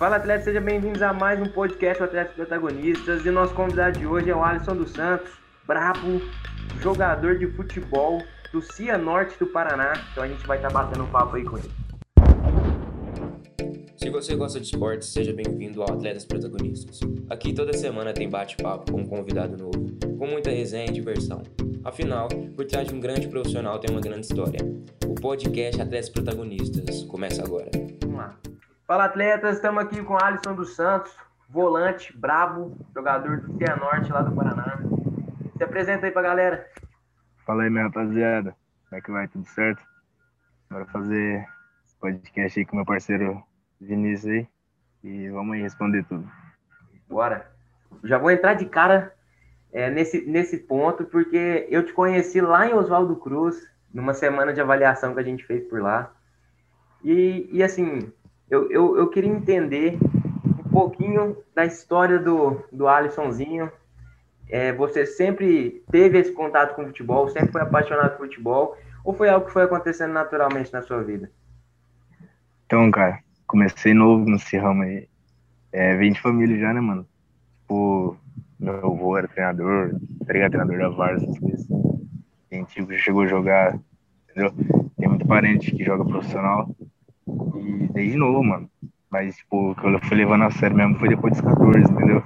Fala, atletas, sejam bem-vindos a mais um podcast Atletas Protagonistas. E nosso convidado de hoje é o Alisson dos Santos, brabo, jogador de futebol do Cianorte do Paraná. Então a gente vai estar tá batendo um papo aí com ele. Se você gosta de esportes, seja bem-vindo ao Atletas Protagonistas. Aqui toda semana tem bate-papo com um convidado novo, com muita resenha e diversão. Afinal, por trás de um grande profissional tem uma grande história. O podcast Atletas Protagonistas começa agora. Vamos lá. Fala, atletas, estamos aqui com Alisson dos Santos, volante, brabo, jogador do Cianorte lá do Paraná. Se apresenta aí pra galera. Fala aí, minha rapaziada. Como é que vai? Tudo certo? Bora fazer podcast aí com meu parceiro Vinícius aí. E vamos aí responder tudo. Bora. Já vou entrar de cara é, nesse, nesse ponto, porque eu te conheci lá em Oswaldo Cruz, numa semana de avaliação que a gente fez por lá. E, e assim, eu, eu, eu queria entender um pouquinho da história do, do Alissonzinho. É, você sempre teve esse contato com o futebol, sempre foi apaixonado por futebol, ou foi algo que foi acontecendo naturalmente na sua vida? Então, cara, comecei novo nesse ramo aí. É, vem de família já, né, mano? Tipo, meu avô era treinador, tá treinador da VAR, essas coisas. Tem tio que chegou a jogar, entendeu? Tem muito parente que joga profissional. E desde novo, mano. Mas, tipo, o que eu fui levando a sério mesmo foi depois dos 14, entendeu?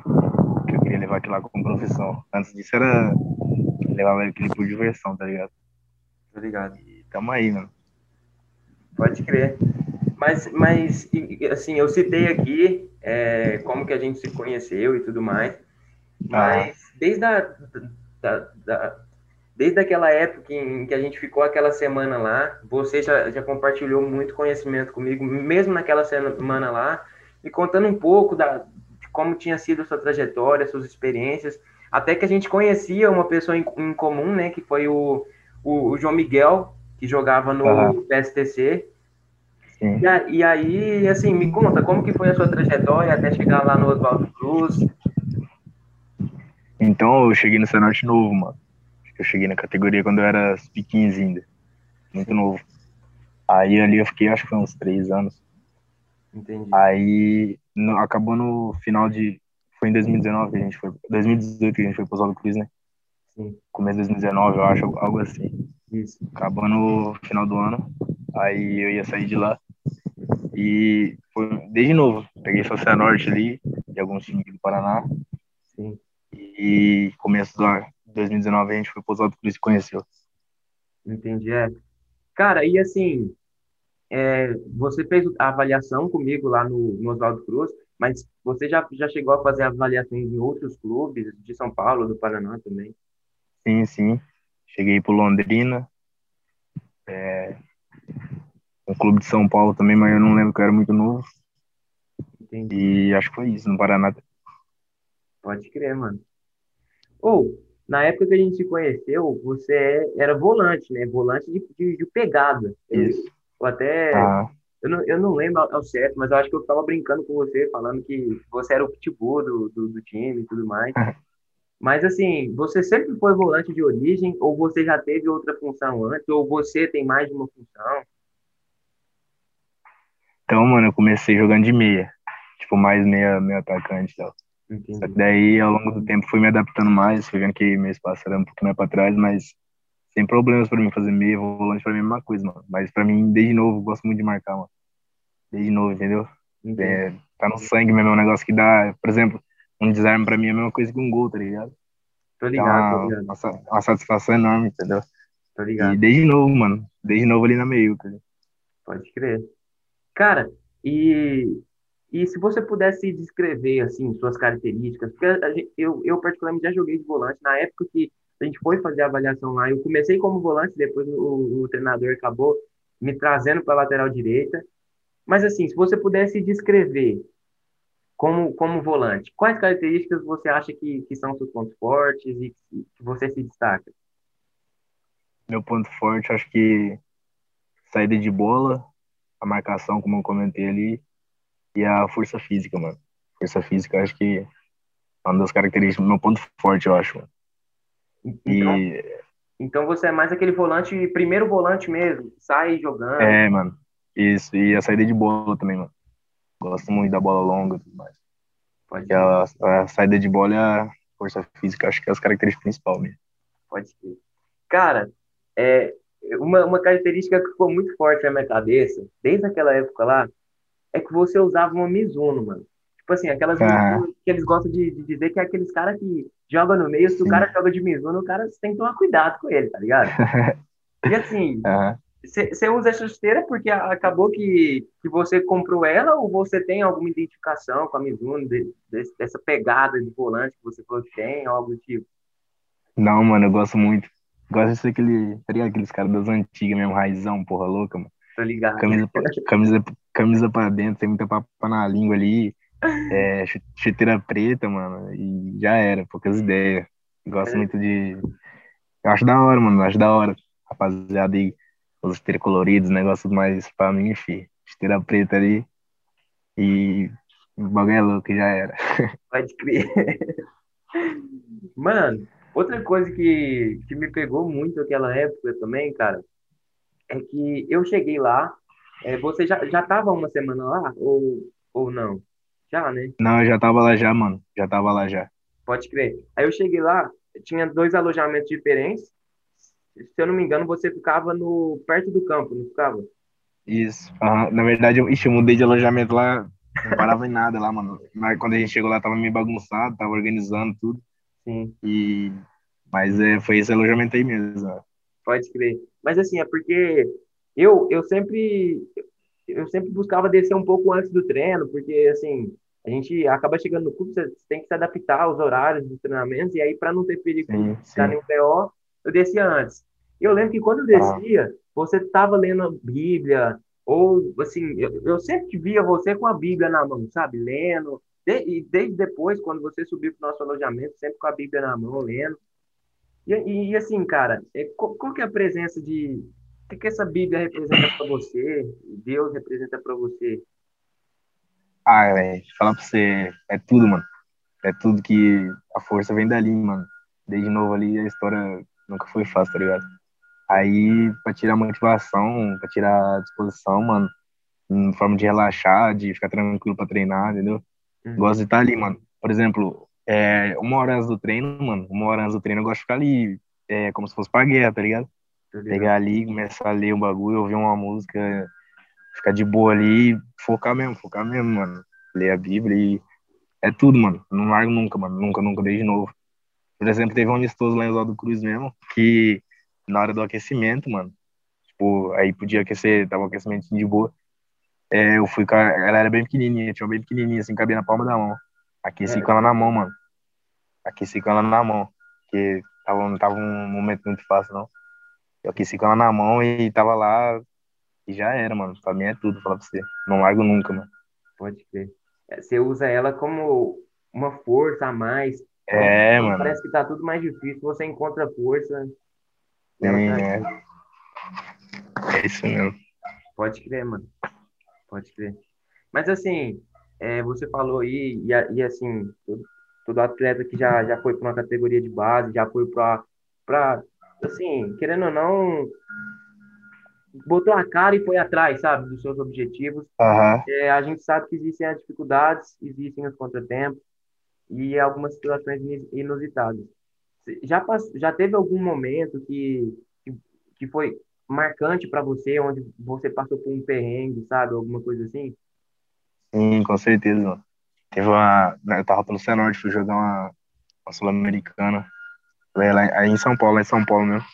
Que eu queria levar aquilo lá como profissão. Antes disso era. Levava aquele por diversão, tá ligado? Tá ligado. E tamo aí, mano. Pode crer. Mas, mas assim, eu citei aqui é, como que a gente se conheceu e tudo mais. Mas ah. desde a, da, da, desde aquela época em que a gente ficou aquela semana lá, você já, já compartilhou muito conhecimento comigo, mesmo naquela semana lá, e contando um pouco da, de como tinha sido a sua trajetória, suas experiências, até que a gente conhecia uma pessoa em, em comum, né, que foi o, o, o, João Miguel, que jogava no uhum. PSTC. E, e, aí, assim, me conta, como que foi a sua trajetória até chegar lá no Oswaldo Cruz? Então, eu cheguei no Cenorte novo, mano eu cheguei na categoria quando eu era sub-15 ainda. Muito novo. Aí ali eu fiquei, acho que foi uns três anos. Entendi. Aí no, acabou no final de. Foi em 2019 que a gente foi. 2018 que a gente foi pro Oswaldo Cruz, né? Sim. Começo de 2019, eu acho, algo assim. Isso. Acabou no final do ano. Aí eu ia sair de lá. E foi desde novo. Peguei só Norte ali, de alguns times do Paraná. Sim. E começo do, 2019 a gente foi pro Oswaldo Cruz e conheceu. Entendi, é. Cara, e assim, é, você fez a avaliação comigo lá no, no Oswaldo Cruz, mas você já, já chegou a fazer avaliações em outros clubes de São Paulo, do Paraná também? Sim, sim. Cheguei pro Londrina, é, um clube de São Paulo também, mas eu não lembro que eu era muito novo. Entendi. E acho que foi isso, no Paraná. Pode crer, mano. Ou, oh, na época que a gente se conheceu, você era volante, né? Volante de, de, de pegada. Isso. Eu até. Ah. Eu, não, eu não lembro ao certo, mas eu acho que eu estava brincando com você, falando que você era o pitbull do, do, do time e tudo mais. mas, assim, você sempre foi volante de origem, ou você já teve outra função antes, ou você tem mais de uma função? Então, mano, eu comecei jogando de meia. Tipo, mais meia, meia atacante e tal. Entendi. Só que daí, ao longo do tempo, fui me adaptando mais, fui vendo que meu espaço era um pouco mais pra trás, mas sem problemas pra mim fazer meio, volante pra mim é a mesma coisa, mano. Mas pra mim, desde novo, gosto muito de marcar, mano. Desde novo, entendeu? É, tá no sangue mesmo, é um negócio que dá, por exemplo, um desarme pra mim é a mesma coisa que um gol, tá ligado? Tô ligado, tô ligado. Uma, uma satisfação enorme, entendeu? Tô ligado. E desde novo, mano. Desde novo ali na meio, cara. Pode crer. Cara, e e se você pudesse descrever, assim, suas características, porque gente, eu, eu particularmente já joguei de volante, na época que a gente foi fazer a avaliação lá, eu comecei como volante, depois o, o treinador acabou me trazendo para a lateral direita, mas assim, se você pudesse descrever como, como volante, quais características você acha que, que são seus pontos fortes e que, que você se destaca? Meu ponto forte, acho que saída de bola, a marcação, como eu comentei ali, e a força física, mano. Força física, acho que é uma das características, meu ponto forte, eu acho. Então, e... então você é mais aquele volante, primeiro volante mesmo, sai jogando. É, mano. Isso, e a saída de bola também, mano. Gosto muito da bola longa e tudo mais. Pode a, a, saída de bola e a força física, acho que é as características principais mesmo. Pode ser. Cara, é, uma, uma característica que ficou muito forte na minha cabeça, desde aquela época lá, é que você usava uma Mizuno, mano. Tipo assim, aquelas ah. que eles gostam de, de, dizer que é aqueles caras que jogam no meio, se Sim. o cara joga de Mizuno, o cara tem que tomar cuidado com ele, tá ligado? e assim, você usa essa chuteira porque acabou que, que você comprou ela ou você tem alguma identificação com a Mizuno, de, de, dessa pegada de volante que você falou que tem, algo do tipo? Não, mano, eu gosto muito. Gosto de ser aquele, tá aqueles caras das antigas mesmo, raizão, porra louca, mano. Tô ligado. Camisa, camisa, camisa pra dentro, tem muita papa na língua ali. É, chuteira preta, mano, e já era, poucas ideias. Gosto é. muito de. Eu acho da hora, mano, acho da hora. Rapaziada aí, os chuteiros coloridos, negócio mais pra mim, enfim. Chuteira preta ali. E o bagulho é louco, já era. Pode crer. Mano, outra coisa que, que me pegou muito naquela época também, cara, é que eu cheguei lá. É, você já, já tava uma semana lá ou, ou não? Já, né? Não, eu já tava lá já, mano. Já tava lá já. Pode crer. Aí eu cheguei lá, tinha dois alojamentos diferentes. Se eu não me engano, você ficava no perto do campo, não ficava? Isso. Uhum. Na verdade, eu, ixi, eu mudei de alojamento lá, não parava em nada lá, mano. Mas quando a gente chegou lá, tava meio bagunçado, tava organizando tudo. Sim. E... Mas é, foi esse alojamento aí mesmo. Pode crer. Mas assim, é porque eu, eu sempre eu sempre buscava descer um pouco antes do treino, porque assim, a gente acaba chegando no clube, você tem que se adaptar aos horários dos treinamentos, e aí, para não ter perigo sim, de ficar em PO, eu descia antes. E eu lembro que quando eu ah. descia, ah. você estava lendo a Bíblia, ou assim, eu, eu, sempre via você com a Bíblia na mão, sabe? Lendo. De, e desde depois, quando você subiu para o nosso alojamento, sempre com a Bíblia na mão, lendo. E, e, e assim, cara, é, qual, qual, que é a presença de. O que, que essa Bíblia representa para você? Deus representa para você? Ah, velho, falar pra você, é tudo, mano. É tudo que a força vem dali, mano. Desde novo ali, a história nunca foi fácil, tá ligado? Aí, pra tirar motivação, pra tirar disposição, mano, em forma de relaxar, de ficar tranquilo pra treinar, entendeu? Uhum. Gosto de estar ali, mano. Por exemplo, é, uma hora antes do treino, mano, uma hora antes do treino eu gosto de ficar ali, é, como se fosse pra guerra, tá ligado? Pegar ali, começar a ler um bagulho, ouvir uma música, ficar de boa ali, focar mesmo, focar mesmo, mano. Ler a Bíblia e é tudo, mano. Não largo nunca, mano. Nunca, nunca, desde novo. Por exemplo, teve um amistoso lá em Oswaldo Cruz mesmo, que na hora do aquecimento, mano, tipo, aí podia aquecer, tava um aquecimento de boa. É, eu fui com a, ela era bem pequenininha, tinha bem pequenininha, assim, cabia na palma da mão. Aqueci é. com ela na mão, mano. Aqueci com ela na mão, porque tava, não tava um momento muito fácil, não. Eu aqueci com ela na mão e tava lá e já era, mano. Pra mim é tudo, falar pra você. Não largo nunca, mano. Pode crer. É, você usa ela como uma força a mais. É, mano. Parece que tá tudo mais difícil. Você encontra força. Sim, tá... é. É isso mesmo. Pode crer, mano. Pode crer. Mas assim, é, você falou aí, e, e assim, todo, todo, atleta que já, já foi para uma categoria de base, já foi para, assim, querendo ou não, botou a cara e foi atrás, sabe, dos seus objetivos. Uhum. É, a gente sabe que existem as dificuldades, existem os contratempos e algumas situações inusitadas. Já, já teve algum momento que, que, que foi marcante para você, onde você passou por um perrengue, sabe, alguma coisa assim? Sim, com certeza. Teve uma. Eu tava pelo Cianorte, fui jogar uma, uma Sul-Americana. Aí em São Paulo, lá em São Paulo mesmo.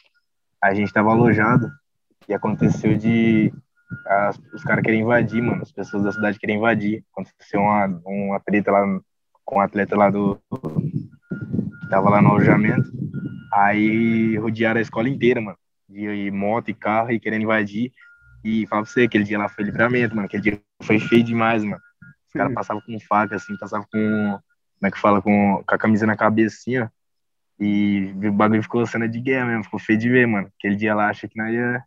A gente tava alojado e aconteceu de as, os caras querem invadir, mano. As pessoas da cidade querem invadir. Aconteceu uma, uma treta lá com um atleta lá do. que tava lá no alojamento. Aí rodearam a escola inteira, mano. De moto e carro e querendo invadir. E fala pra você, aquele dia lá foi livramento, mano. Aquele dia foi feio demais, mano. Os caras passavam com faca, assim, passavam com. Como é que fala? Com, com a camisa na cabeça, assim, ó. E o bagulho ficou cena de guerra mesmo, ficou feio de ver, mano. Aquele dia lá, achei que não ia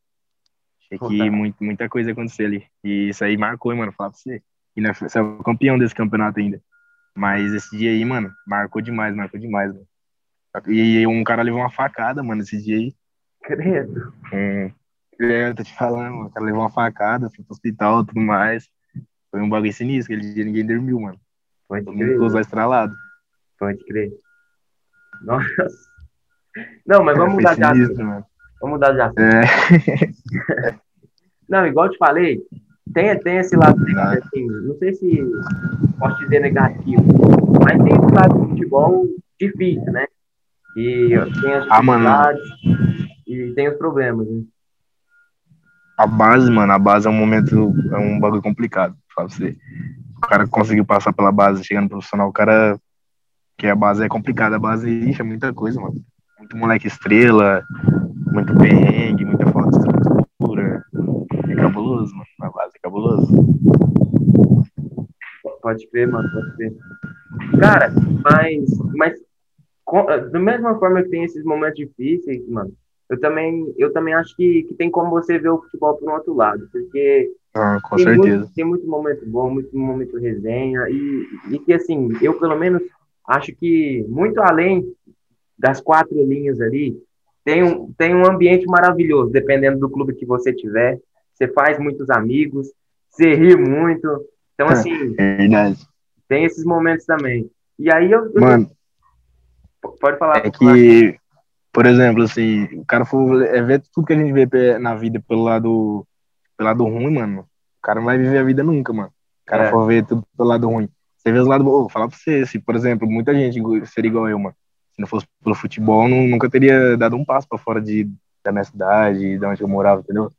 Achei que muito, muita coisa ia acontecer ali. E isso aí marcou, mano, falar pra você. E nós somos campeão desse campeonato ainda. Mas esse dia aí, mano, marcou demais, marcou demais, mano. E um cara levou uma facada, mano, esse dia aí. Credo. Hum, é, tô te falando, o cara levou uma facada, foi pro hospital e tudo mais. Foi um bagulho sinistro, aquele dia ninguém dormiu, mano. Pode Todo crer. mundo usou estralado. Pode crer. Nossa. Não, mas vamos Foi mudar de assunto. mano. Vamos mudar de assunto. É. Não, igual eu te falei, tem, tem esse lado, Não. assim, não sei se posso dizer negativo, mas tem esse lado do futebol difícil, né? E tem as Ah, dificuldades e tem os problemas, né? A base, mano, a base é um momento, é um bagulho complicado, você. O cara conseguiu passar pela base, chegando profissional, o cara, que a base é complicada, a base, ixi, é muita coisa, mano. Muito moleque estrela, muito perrengue, muita falta de estrutura. É cabuloso, mano, a base é cabuloso. Pode crer, mano, pode crer. Cara, mas, mas da mesma forma que tem esses momentos difíceis, mano, eu também, eu também acho que, que tem como você ver o futebol por um outro lado, porque Ah, com tem certeza. Muito, tem muito momento bom, muito momento resenha, e, e que, assim, eu pelo menos acho que muito além das quatro linhas ali, tem um, tem um ambiente maravilhoso, dependendo do clube que você tiver. Você faz muitos amigos, você ri muito. Então, assim, Verdade. tem esses momentos também. E aí eu. eu- Mano, pode falar. É que, por exemplo, assim, o cara for é ver tudo que a gente vê na vida pelo lado, pelo lado ruim, mano. O cara não vai viver a vida nunca, mano. O cara É. for ver tudo pelo lado ruim. Você vê os lados bons, vou falar pra você, se, por exemplo, muita gente seria igual eu, mano. Se não fosse pelo futebol, não, nunca teria dado um passo pra fora de, da minha cidade, de onde eu morava, entendeu?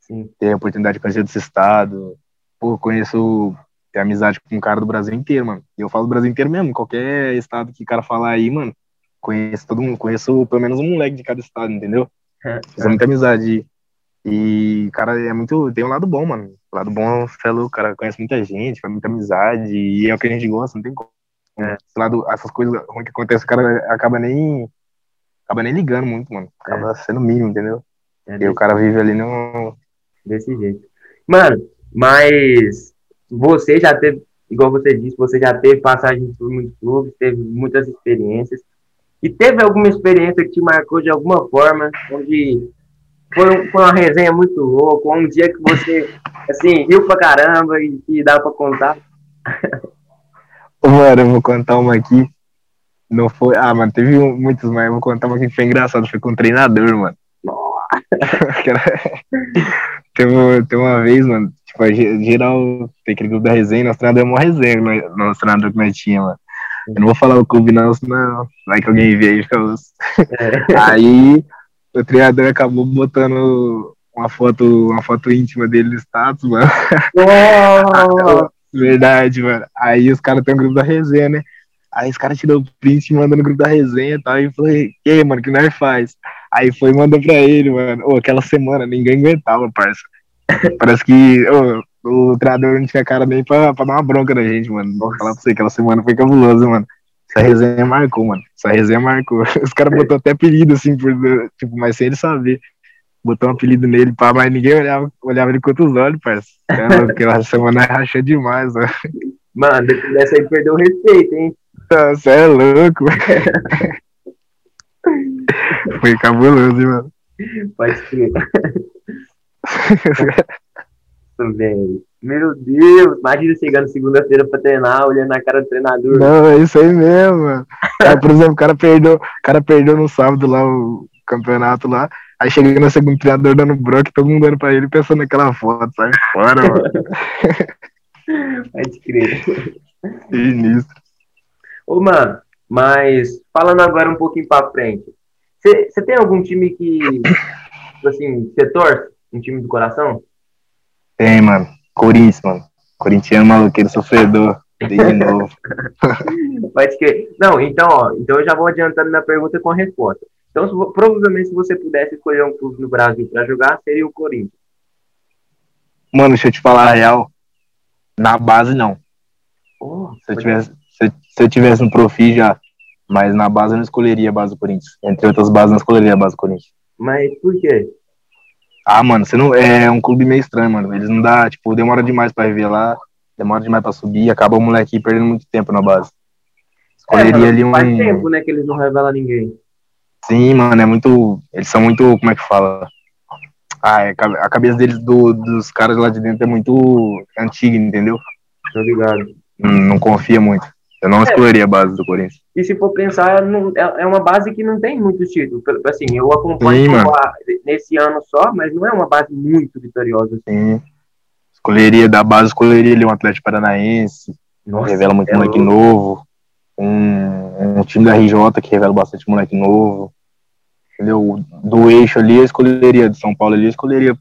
Sim. Ter a oportunidade de conhecer desse estado. Pô, conheço, ter amizade com um cara do Brasil inteiro, mano. E eu falo do Brasil inteiro mesmo, qualquer estado que o cara falar aí, mano, conheço todo mundo, conheço pelo menos um moleque de cada estado, entendeu? É, Fiz muita amizade. E, cara, é muito. Tem um lado bom, mano. O lado bom, você é louco, cara conhece muita gente, faz muita amizade, e é o que a gente gosta, não tem como. É. Esse lado, essas coisas ruins que acontecem, o cara acaba nem. Acaba nem ligando muito, mano. Acaba sendo mínimo, entendeu? é E o cara vive ali no. Desse jeito. Mano, mas você já teve, igual você disse, você já teve passagem por muitos clubes, teve muitas experiências. E teve alguma experiência que te marcou de alguma forma, onde foi, foi uma resenha muito louca, ou um dia que você, assim, riu pra caramba e que dá pra contar? Mano, eu vou contar uma aqui. Não foi. Ah, mano, teve um- muitos, mas eu vou contar uma que foi engraçado. Foi com um treinador, mano. Teve, uma- teve uma vez, mano, tipo, geral, tem aquele grupo da resenha, nosso treinador é uma resenha, nosso treinador que nós tinha, mano. Eu não vou falar o clube, não, senão vai que alguém vê aí e fica osso. Aí o treinador acabou botando uma foto, uma foto íntima dele no status, mano. Verdade, mano. Aí os caras têm um grupo da resenha, né? Aí os caras tiram o print e mandam no grupo da resenha e tal. E falei, e aí, mano, que nós faz? Aí foi e mandou pra ele, mano. Ô, aquela semana ninguém aguentava, parça. Parece que ô, o treinador não tinha cara nem pra, pra dar uma bronca na gente, mano. Vou falar pra você, aquela semana foi cabulosa, mano. Essa resenha marcou, mano. Essa resenha marcou. Os caras botou até apelido, assim, por, tipo, mas sem ele saber. Botou um apelido nele, pá, mas ninguém olhava, olhava ele com outros olhos, parça. Louco, Aquela semana rachou demais, mano. mano, depois dessa aí perdeu o respeito, hein? Você é louco. Foi cabuloso, hein, mano. Pode crer. Velho. Meu Deus, imagina chegando segunda-feira pra treinar, olhando na cara do treinador. Não, é isso aí mesmo. Aí, por exemplo, o cara perdeu, o cara perdeu no sábado lá o campeonato lá. Aí chega no segundo treinador dando broque, todo mundo dando pra ele pensando naquela foto, sai fora, mano. Pode crer. Sinistro. Ô, mano, mas falando agora um pouquinho pra frente, você tem algum time que, tipo assim, você torce? Um time do coração? Tem, mano. Corinthians, mano. Corintiano maluqueiro sofredor. Desde novo. Pode crer. Não, então, ó, então eu já vou adiantando minha pergunta com a resposta. Então, se provavelmente, se você pudesse escolher um clube no Brasil pra jogar, seria o Corinthians. Mano, deixa eu te falar a real. Na base, não. Oh, Se eu pode- tivesse, se, se eu tivesse no profi já. Mas na base eu não escolheria a base do Corinthians. Entre outras bases, eu não escolheria a base do Corinthians. Mas por quê? Ah, mano, você não. É um clube meio estranho, mano. Eles não dá, tipo, demora demais pra revelar, demora demais pra subir, acaba o moleque perdendo muito tempo na base. Escolheria É, ali um. Faz tempo, né, que eles não revelam ninguém. Sim, mano, é muito. Eles são muito. Como é que fala? Ah, é, a cabeça deles, do, dos caras lá de dentro é muito antiga, entendeu? Tô ligado. Não, não confia muito. Eu não É. escolheria a base do Corinthians. E se for pensar, não- é é uma base que não tem muitos títulos. Pelo- Assim, eu acompanho Sim, a- nesse ano só, mas não é uma base muito vitoriosa. Assim. Sim. Escolheria da base, escolheria ali um Atlético Paranaense, Nossa, revela muito é moleque louco. novo. Um, um time da RJ que revela bastante moleque novo. Entendeu? Do eixo ali, eu escolheria. Do São Paulo ali, eu escolheria.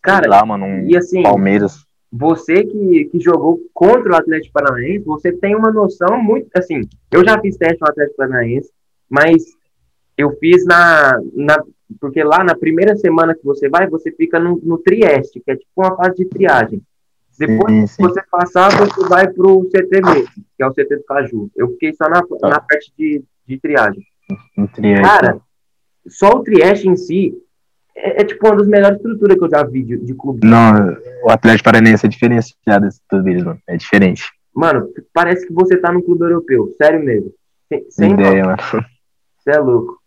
Cara, lá, mano, um e assim, Palmeiras. Você que, que jogou contra o Atlético Paranaense, você tem uma noção muito. Assim, eu já fiz teste no Atlético Paranaense, mas eu fiz na, na. Porque lá na primeira semana que você vai, você fica no, no Trieste, que é tipo uma fase de triagem. Depois Sim, que sim. você passar, você vai pro CT mesmo, que é o CT do Caju. Eu fiquei só na, na parte de, de triagem. Um. Cara, só o Trieste em si é, é tipo uma das melhores estruturas que eu já vi de, de clube. Não, o Atlético Paranaense é diferenciado desse tudo deles, mano. É diferente. Mano, parece que você tá num clube europeu, sério mesmo. Sem, sem Ideia, mano. Você é louco.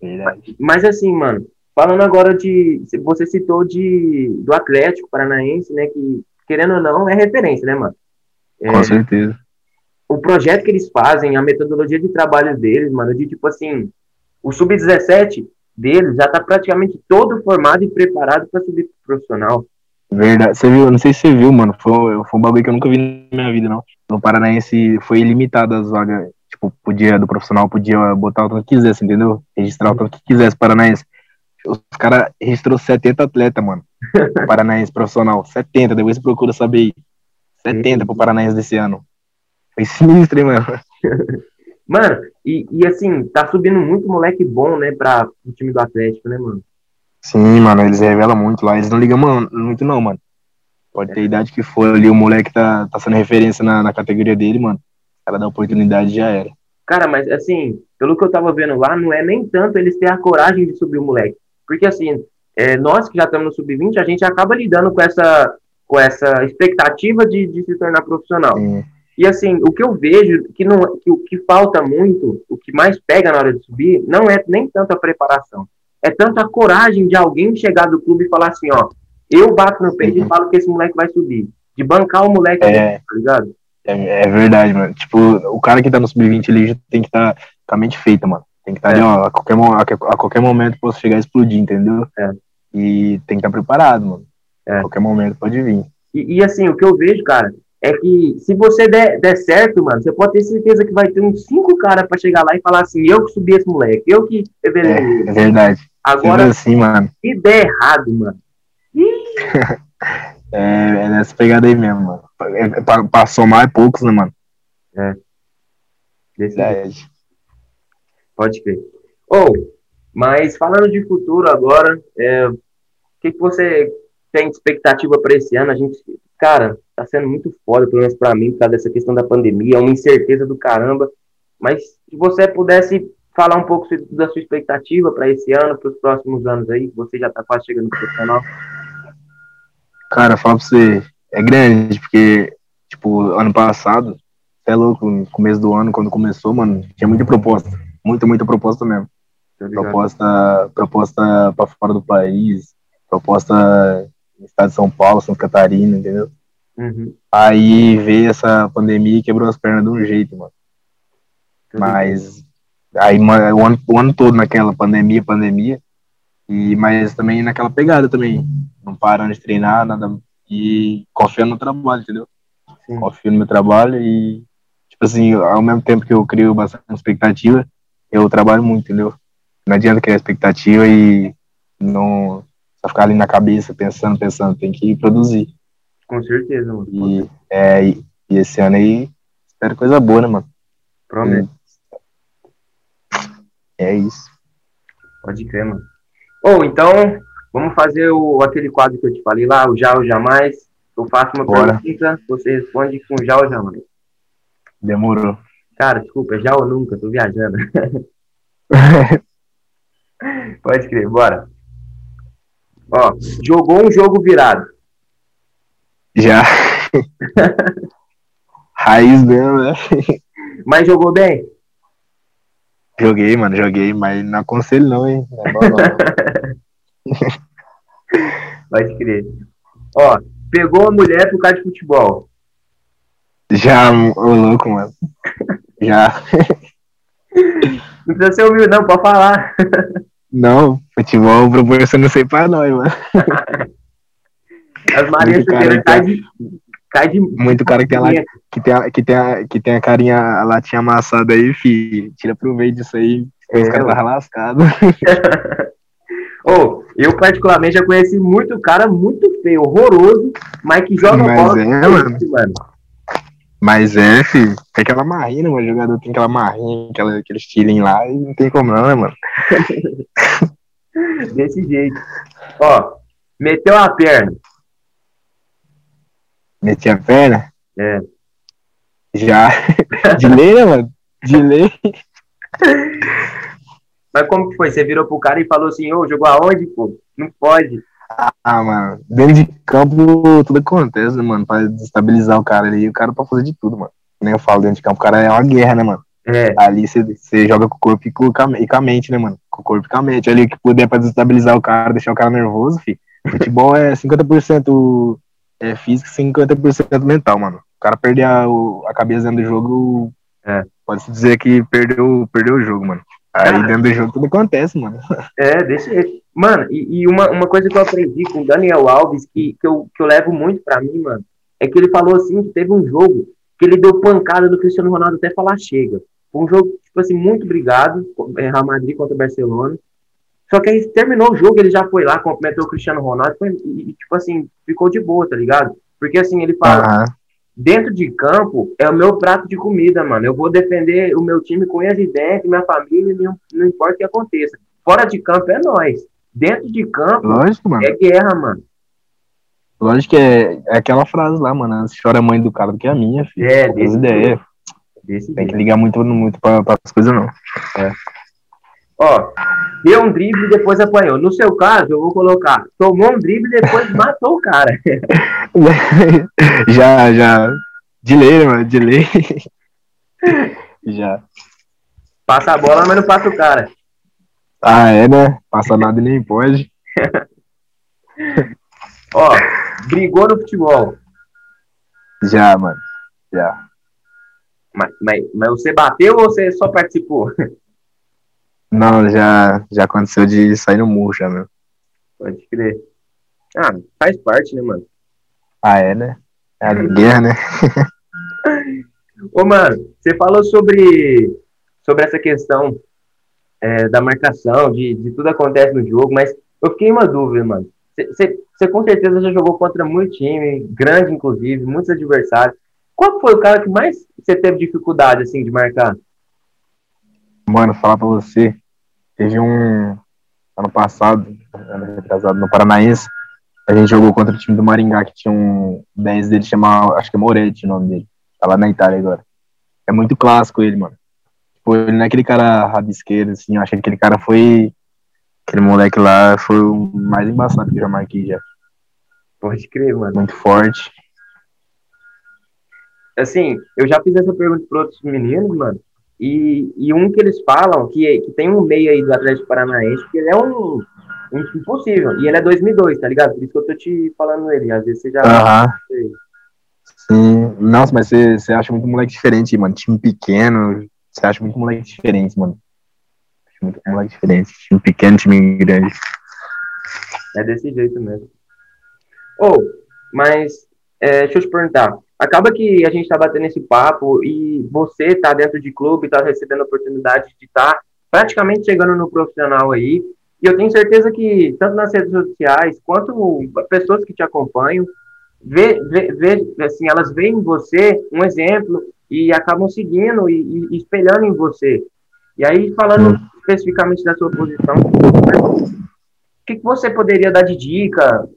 Verdade. Mas assim, mano, falando agora de. Você citou de do Atlético Paranaense, né? Que, querendo ou não, é referência, né, mano? É, Com certeza. o projeto que eles fazem, a metodologia de trabalho deles, mano, de tipo assim, o sub-17 deles já tá praticamente todo formado e preparado pra subir pro profissional. Verdade. Você viu, não sei se você viu, mano. Foi, foi um bagulho que eu nunca vi na minha vida, não. No Paranaense foi limitado as vagas. Tipo, podia, do profissional, podia botar o tanto que quisesse, entendeu? Registrar o tanto que quisesse, Paranaense. Os caras registrou 70 atletas, mano. Paranaense profissional. 70, depois você procura saber aí. 70 pro Paranaense desse ano. Foi sinistro, hein, mano? Mano, e, e assim, tá subindo muito moleque bom, né, pra o time do Atlético, né, mano? Sim, mano, eles revelam muito lá. Eles não ligam mano, muito, não, mano. Pode ter a idade que for ali, o moleque tá, tá sendo referência na, na categoria dele, mano. Cara dá oportunidade já era. Cara, mas assim, pelo que eu tava vendo lá, não é nem tanto eles ter a coragem de subir o moleque. Porque assim, é, nós que já estamos no sub-20, a gente acaba lidando com essa, com essa expectativa de, de se tornar profissional. Sim. E assim, o que eu vejo que, não, que o que falta muito, o que mais pega na hora de subir, não é nem tanto a preparação. É tanto a coragem de alguém chegar do clube e falar assim, ó, eu bato no peito Uhum. e falo que esse moleque vai subir. De bancar o moleque, É. tá ligado? É, é verdade, mano. Tipo, o cara que tá no sub-20 ali já tem que estar tá com a mente feita, mano. Tem que estar É. ali, ó, a qualquer, a, que- a qualquer momento posso chegar a explodir, entendeu? É. E tem que estar preparado, mano. É. A qualquer momento pode vir. E, e, assim, o que eu vejo, cara, é que se você der, der certo, mano, você pode ter certeza que vai ter uns cinco caras pra chegar lá e falar assim, eu que subi esse moleque, eu que É, é verdade. Agora, assim, mano, se der errado, mano, é, é nessa pegada aí mesmo, mano. É, pra, pra somar é poucos, né, mano? desse jeito, Verdade. pode crer. Ou, mas falando de futuro agora, é, o que, que você tem de expectativa pra esse ano? A gente, cara, tá sendo muito foda, pelo menos pra mim, por causa dessa questão da pandemia, é uma incerteza do caramba. Mas se você pudesse falar um pouco da sua expectativa para esse ano, para os próximos anos aí, você já tá quase chegando no profissional. Cara, fala pra você, é grande, porque, tipo, ano passado, é louco, no começo do ano, quando começou, mano, tinha muita proposta. Muita, muita proposta mesmo. Proposta, proposta pra fora do país, proposta no estado de São Paulo, Santa Catarina, entendeu? Uhum, Aí veio essa pandemia e quebrou as pernas de um jeito, mano. ligado? Mas aí o ano, o ano todo naquela pandemia, pandemia. E mas também naquela pegada também, não parando de treinar, nada e confiando no trabalho, entendeu? Sim. Confio no meu trabalho e tipo assim, ao mesmo tempo que eu crio bastante expectativa, eu trabalho muito, entendeu? Não adianta criar expectativa e não só ficar ali na cabeça pensando, pensando, tem que produzir. Com certeza, mano. E, é, e, e esse ano aí, espero coisa boa, né, mano? Promete. É isso. Pode crer, mano. Ou então, vamos fazer o, aquele quadro que eu te falei lá, o já ou jamais. Eu faço uma Bora. pergunta, você responde com já ou jamais. Demorou. Cara, desculpa, é já ou nunca, tô viajando. Pode crer, bora. Ó, jogou um jogo virado. Já. Raiz mesmo, né? Mas jogou bem? Joguei, mano, joguei, mas não aconselho não, hein? Não é bom, não. Pode crer. Ó, pegou a mulher por causa de futebol. Já, ô louco, mano. Já. Não precisa ser humilde, não, pode falar. Não, futebol proporciona aí pra nós, mano. As cara Chuteira cai é- de. Cai de. Muito cara que tem, a, la- que tem, a, que tem, a, que tem a carinha, a latinha amassada aí, fi. Tira proveito disso aí. É, os caras tá lascados. Ô, eu particularmente já conheci muito cara muito feio, horroroso, mas que joga Mas bola. é, mano. mano. Mas é, fi. Tem aquela marrinha, mano? O jogador tem aquela marrinha, aquela, aquele feeling lá, e não tem como não, né, mano? Desse jeito. Ó, meteu a perna. Meti a perna. É. Já. De lei, né, mano? De lei. Mas como que foi? Você virou pro cara e falou assim, ô, jogou aonde, pô? Não pode. Ah, mano, dentro de campo tudo acontece, né, mano? Pra desestabilizar o cara ali. O cara pode fazer de tudo, mano. Nem eu falo, dentro de campo o cara é uma guerra, né, mano? É, Ali você- joga com o corpo e com, a me- e com a mente, né, mano? Com o corpo e com a mente. Ali o que puder pra desestabilizar o cara, deixar o cara nervoso, fi. Futebol é 50% é físico e 50% mental, mano. O cara perder a, o- a cabeça dentro do jogo, É. pode-se dizer que perdeu, perdeu o jogo, mano. Aí Cara. dentro do jogo tudo acontece, mano. é, desse jeito. Mano, e, e uma, uma coisa que eu aprendi com o Daniel Alves, que, que, eu, que eu levo muito pra mim, mano, é que ele falou assim que teve um jogo que ele deu pancada do Cristiano Ronaldo até falar chega. Foi um jogo, tipo assim, muito brigado, é, Real Madrid contra o Barcelona. Só que aí terminou o jogo, ele já foi lá, cumprimentou o Cristiano Ronaldo foi- e, tipo assim, ficou de boa, tá ligado? Porque assim, ele fala, Aham. dentro de campo é o meu prato de comida, mano. Eu vou defender o meu time com unhas e dentes, minha família, não, não importa o que aconteça. Fora de campo é nós. Dentro de campo Lógico, mano. é guerra, mano. Lógico que é, é aquela frase lá, mano. Chora a mãe do cara do que a minha, filho. É, desse ideias. Desse Tem que jeito. ligar muito, muito pra, pra as coisas, não. Ó, deu um drible e depois apanhou. No seu caso, eu vou colocar, tomou um drible e depois matou o cara. já, já. De lei, mano, de lei. já. Passa a bola, mas não passa o cara. Ah, é, né? Passa nada e nem pode. Ó, brigou no futebol. Já, mano. Já. Mas, mas, mas você bateu ou você só participou? Não, já, já aconteceu de sair no murro já, meu. Pode crer. Ah, faz parte, né, mano? Ah, é, né? É a guerra, né? Ô, mano, você falou sobre, sobre essa questão é, da marcação, de, de tudo acontece no jogo, mas eu fiquei uma dúvida, mano. Você com certeza já jogou contra muito time, grande inclusive, muitos adversários. Qual foi o cara que mais você teve dificuldade, assim, de marcar? Mano, falar pra você, teve um ano passado, ano retrasado, no Paranaense, a gente jogou contra o time do Maringá, que tinha um 10 dele, chama, acho que é Moretti o nome dele, tá lá na Itália agora. É muito clássico ele, mano. Tipo, ele não é aquele cara rabisqueiro, assim, eu acho que aquele cara foi, aquele moleque lá foi o mais embaçado que eu já marquei já. Pode crer, mano. Muito forte. assim, eu já fiz essa pergunta para outros meninos, mano, e, e um que eles falam que, que tem um meio aí do Atlético Paranaense, que ele é um, um impossível, e ele é 2002, tá ligado? Por isso que eu tô te falando ele, às vezes você já... Aham. Sim. Nossa, mas você, você acha muito moleque diferente, mano. Time pequeno, você acha muito moleque diferente, mano. Acho muito moleque diferente. Time pequeno, time grande. É desse jeito mesmo. Ou, mas, é, deixa eu te perguntar, acaba que a gente tá batendo esse papo e você tá dentro de clube, tá recebendo a oportunidade de estar praticamente chegando no profissional aí, e eu tenho certeza que, tanto nas redes sociais, quanto pessoas que te acompanham, vê, vê, vê, assim, elas veem em você um exemplo e acabam seguindo e, e espelhando em você. E aí, falando especificamente da sua posição, o que, que você poderia dar de dica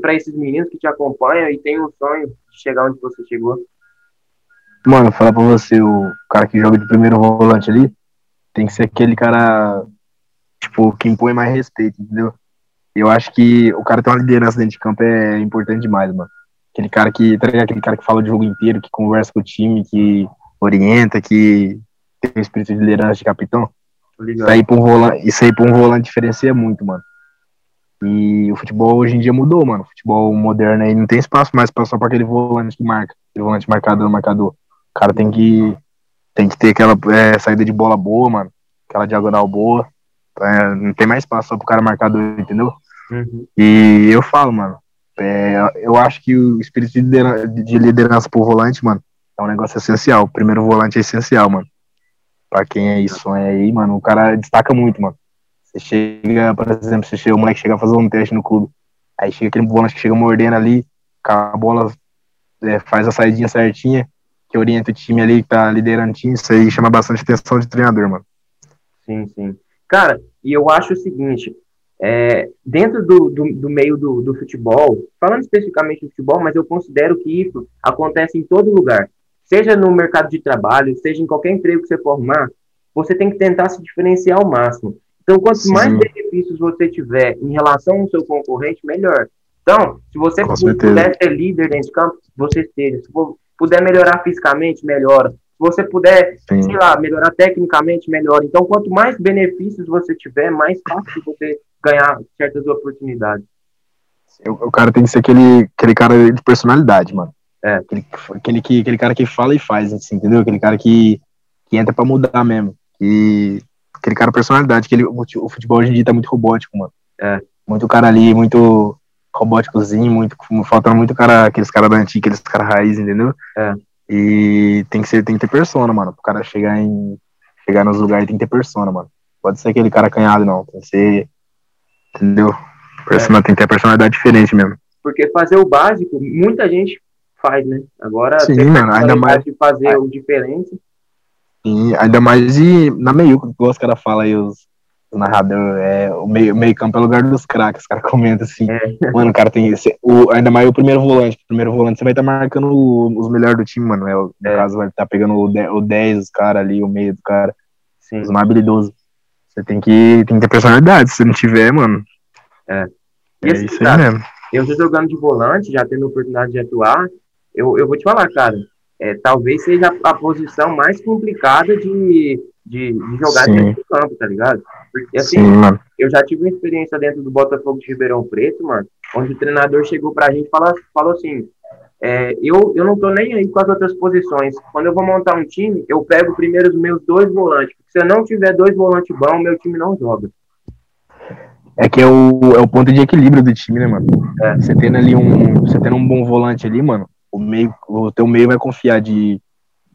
para esses meninos que te acompanham e têm um sonho chegar onde você chegou? Mano, falar pra você, o cara que joga de primeiro volante ali, tem que ser aquele cara, tipo, que impõe mais respeito, entendeu? Eu acho que o cara ter uma liderança dentro de campo é importante demais, mano. Aquele cara que, tá? Aquele cara que fala o jogo inteiro, que conversa com o time, que orienta, que tem o espírito de liderança de capitão. Isso aí pra um volante, isso aí pra um volante diferencia muito, mano. E o futebol hoje em dia mudou, mano. O futebol moderno aí não tem espaço mais pra, só pra aquele volante que marca. volante marcador, marcador. O cara tem que, tem que ter aquela é, saída de bola boa, mano. Aquela diagonal boa. É, não tem mais espaço só pro cara marcador, entendeu? Uhum. E eu falo, mano, é, eu acho que o espírito de liderança, de liderança pro volante, mano, é um negócio essencial. O primeiro volante é essencial, mano. Pra quem é isso, é aí, mano, o cara destaca muito, mano. Você chega, por exemplo, você chega, o moleque chega a fazer um teste no clube. Aí chega aquele volante que chega mordendo ali, a bola é, faz a saidinha certinha, que orienta o time ali que tá liderando o time, isso aí chama bastante atenção de treinador, mano. Sim, sim. Cara, e eu acho o seguinte, é, dentro do, do, do meio do, do, futebol, falando especificamente do futebol, mas eu considero que isso acontece em todo lugar. Seja no mercado de trabalho, seja em qualquer emprego que você for arrumar, você tem que tentar se diferenciar ao máximo. Então, quanto Sim. mais benefícios você tiver em relação ao seu concorrente, melhor. Então, se você Com puder ser líder dentro de campo, você seja. Se puder melhorar fisicamente, melhora. Se você puder, Sim. sei lá, melhorar tecnicamente, melhora. Então, quanto mais benefícios você tiver, mais fácil você ganhar certas oportunidades. O, cara tem que ser aquele, aquele cara de personalidade, mano. É. Aquele, aquele, que, aquele cara que fala e faz, assim, entendeu? Aquele cara que, que entra pra mudar mesmo. Que, aquele cara personalidade. Aquele, o futebol hoje em dia tá muito robótico, mano. É. Muito cara ali, muito robóticozinho, muito, faltando muito cara, aqueles caras da antiga, aqueles caras raiz, entendeu? É. E tem que ser, tem que ter persona, mano. Pro cara chegar em. Chegar nos lugares tem que ter persona, mano. Pode ser aquele cara canhado, não. Tem que ser. Entendeu? Persona, é. Tem que ter personalidade diferente mesmo. Porque fazer o básico, muita gente faz, né? Agora Sim, mano, ainda mais de fazer o diferente. Sim, ainda mais de na meio, que os caras falam aí, os, narrador, é, o meio, meio campo é o lugar dos craques, os caras comentam assim, é. mano, o cara tem esse, o, ainda mais o primeiro volante, o primeiro volante você vai estar tá marcando o, os melhores do time, mano, é, no é. caso vai estar tá pegando o 10, o 10 os caras ali, o meio do cara, Sim. os mais habilidosos. Você tem que, tem que ter personalidade, se não tiver, mano. É. E é assim, isso cara, aí mesmo. Eu tô jogando de volante, já tendo oportunidade de atuar, eu, eu vou te falar, cara, é, talvez seja a, a posição mais complicada de, de, de jogar Sim. dentro do campo, tá ligado? Porque assim, Sim, eu já tive uma experiência dentro do Botafogo de Ribeirão Preto, mano, onde o treinador chegou pra gente e falou, falou assim: é, eu, eu não tô nem aí com as outras posições. Quando eu vou montar um time, eu pego primeiro os meus dois volantes. Porque se eu não tiver dois volantes bons, meu time não joga. É que é o, é o ponto de equilíbrio do time, né, mano? É. Você tendo ali um. Você tendo um bom volante ali, mano, o meio, o teu meio vai confiar de,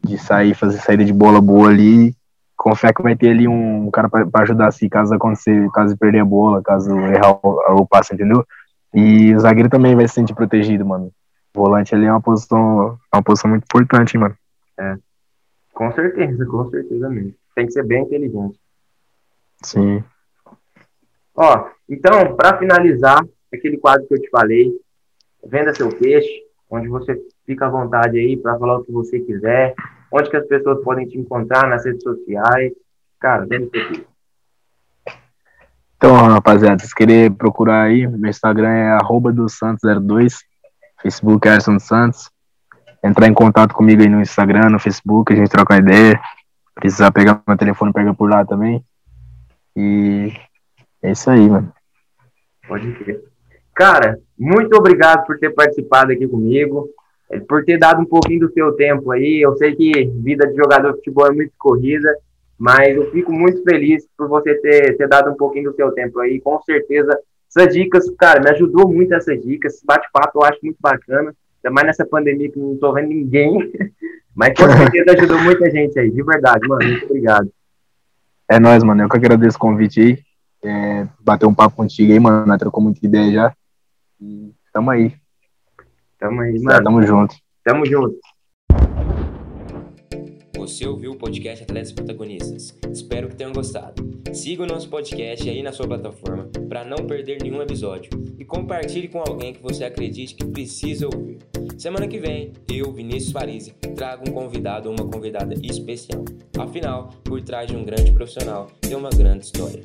de sair, fazer saída de bola boa ali confiar que vai ter ali um cara para ajudar se caso acontecer, caso perder a bola, caso errar o, o passe, entendeu? E o zagueiro também vai se sentir protegido, mano. O volante ali é uma posição, é uma posição muito importante, mano. É. Com certeza, com certeza mesmo. Tem que ser bem inteligente. Sim. Ó, então, para finalizar, aquele quadro que eu te falei, venda seu peixe, onde você fica à vontade aí para falar o que você quiser, Onde que as pessoas podem te encontrar nas redes sociais? Cara, dentro do Então, rapaziada, se querer procurar aí, meu Instagram é arroba do Santos02, Facebook é Erson Santos. Entrar em contato comigo aí no Instagram, no Facebook, a gente troca ideia. Precisar pegar meu telefone, pega por lá também. E é isso aí, mano. Pode crer. Cara, muito obrigado por ter participado aqui comigo por ter dado um pouquinho do seu tempo aí. Eu sei que vida de jogador de futebol é muito corrida, mas eu fico muito feliz por você ter, ter dado um pouquinho do seu tempo aí. Com certeza, essas dicas, cara, me ajudou muito essas dicas. Esse bate-papo eu acho muito bacana. Ainda mais nessa pandemia que não tô vendo ninguém. Mas com certeza ajudou muita gente aí, de verdade, mano. Muito obrigado. É nóis, mano. Eu que agradeço o convite aí. É, bater um papo contigo aí, mano. Nós trocou muita ideia já. E tamo aí. Tamo aí, mano. Tamo junto. Tamo junto. Você ouviu o podcast Atletas Protagonistas. Espero que tenham gostado. Siga o nosso podcast aí na sua plataforma para não perder nenhum episódio e compartilhe com alguém que você acredite que precisa ouvir. Semana que vem, eu, Vinícius Farise, trago um convidado ou uma convidada especial. Afinal, por trás de um grande profissional tem uma grande história.